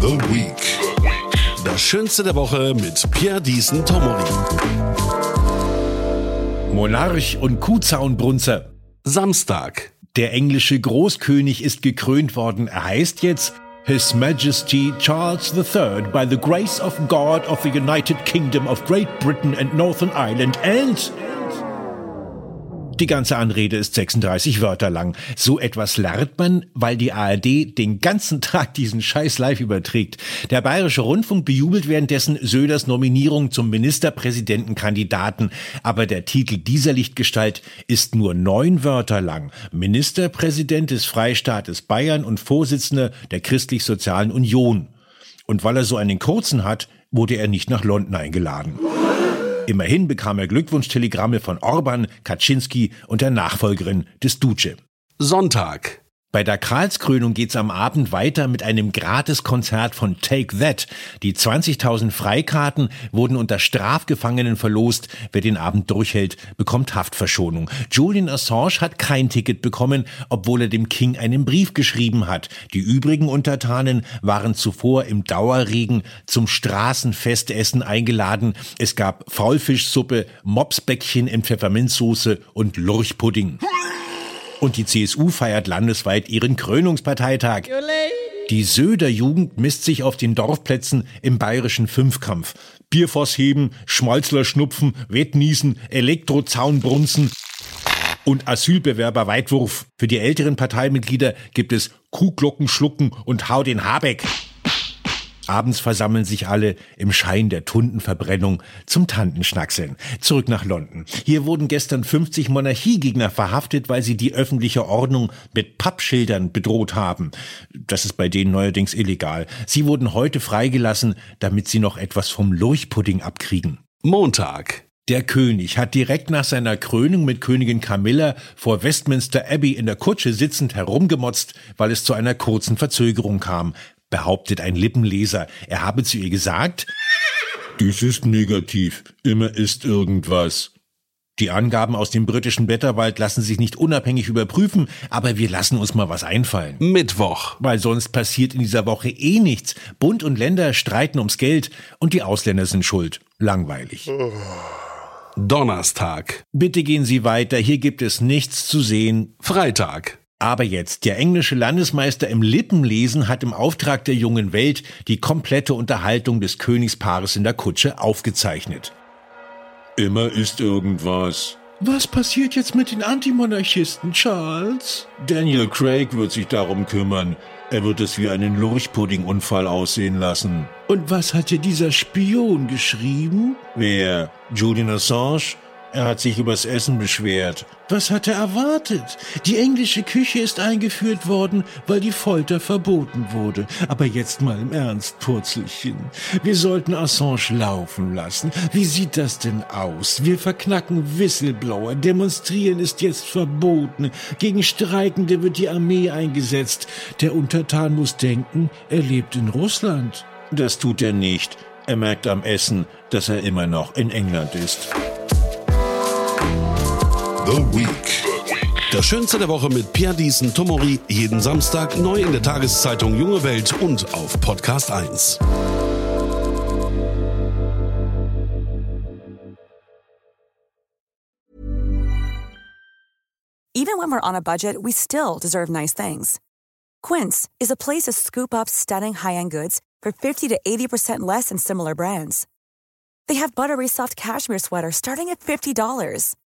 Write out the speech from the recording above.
The Week. Das Schönste der Woche mit Pierre Diesen Tomori. Monarch und Kuhzaunbrunzer. Samstag. Der englische Großkönig ist gekrönt worden. Er heißt jetzt His Majesty Charles III by the grace of God of the United Kingdom of Great Britain and Northern Ireland and die ganze Anrede ist 36 Wörter lang. So etwas lernt man, weil die ARD den ganzen Tag diesen Scheiß live überträgt. Der Bayerische Rundfunk bejubelt währenddessen Söders Nominierung zum Ministerpräsidentenkandidaten. Aber der Titel dieser Lichtgestalt ist nur neun Wörter lang. Ministerpräsident des Freistaates Bayern und Vorsitzender der Christlich-Sozialen Union. Und weil er so einen kurzen hat, wurde er nicht nach London eingeladen. Immerhin bekam er Glückwunschtelegramme von Orban, Kaczynski und der Nachfolgerin des Duce. Sonntag. Bei der Karlskrönung geht's am Abend weiter mit einem Gratiskonzert von Take That. Die 20.000 Freikarten wurden unter Strafgefangenen verlost. Wer den Abend durchhält, bekommt Haftverschonung. Julian Assange hat kein Ticket bekommen, obwohl er dem King einen Brief geschrieben hat. Die übrigen Untertanen waren zuvor im Dauerregen zum Straßenfestessen eingeladen. Es gab Faulfischsuppe, Mopsbäckchen in Pfefferminzsoße und Lurchpudding. Und die CSU feiert landesweit ihren Krönungsparteitag. Die Söder Jugend misst sich auf den Dorfplätzen im bayerischen Fünfkampf. Bierfoss heben, Schmalzler schnupfen, Wettniesen, Elektrozaunbrunzen und Asylbewerber Weitwurf. Für die älteren Parteimitglieder gibt es Kuhglocken schlucken und Hau den Habeck. Abends versammeln sich alle im Schein der Tundenverbrennung zum Tantenschnackseln. Zurück nach London. Hier wurden gestern 50 Monarchiegegner verhaftet, weil sie die öffentliche Ordnung mit Pappschildern bedroht haben. Das ist bei denen neuerdings illegal. Sie wurden heute freigelassen, damit sie noch etwas vom Lurchpudding abkriegen. Montag. Der König hat direkt nach seiner Krönung mit Königin Camilla vor Westminster Abbey in der Kutsche sitzend herumgemotzt, weil es zu einer kurzen Verzögerung kam behauptet ein Lippenleser. Er habe zu ihr gesagt, dies ist negativ, immer ist irgendwas. Die Angaben aus dem britischen Wetterwald lassen sich nicht unabhängig überprüfen, aber wir lassen uns mal was einfallen. Mittwoch. Weil sonst passiert in dieser Woche eh nichts. Bund und Länder streiten ums Geld und die Ausländer sind schuld. Langweilig. Donnerstag. Bitte gehen Sie weiter, hier gibt es nichts zu sehen. Freitag. Aber jetzt, der englische Landesmeister im Lippenlesen hat im Auftrag der jungen Welt die komplette Unterhaltung des Königspaares in der Kutsche aufgezeichnet. Immer ist irgendwas. Was passiert jetzt mit den Antimonarchisten, Charles? Daniel Craig wird sich darum kümmern. Er wird es wie einen Lurchpudding-Unfall aussehen lassen. Und was hatte dieser Spion geschrieben? Wer? Julian Assange? Er hat sich übers Essen beschwert. Was hat er erwartet? Die englische Küche ist eingeführt worden, weil die Folter verboten wurde. Aber jetzt mal im Ernst, Purzelchen. Wir sollten Assange laufen lassen. Wie sieht das denn aus? Wir verknacken Whistleblower. Demonstrieren ist jetzt verboten. Gegen Streikende wird die Armee eingesetzt. Der Untertan muss denken, er lebt in Russland. Das tut er nicht. Er merkt am Essen, dass er immer noch in England ist. The Week. Das Schönste der Woche mit Pierre Diesen Tomori. Jeden Samstag neu in der Tageszeitung Junge Welt und auf Podcast 1. Even when we're on a budget, we still deserve nice things. Quince is a place to scoop up stunning high-end goods for 50 to 80% less than similar brands. They have buttery soft cashmere sweaters starting at $50,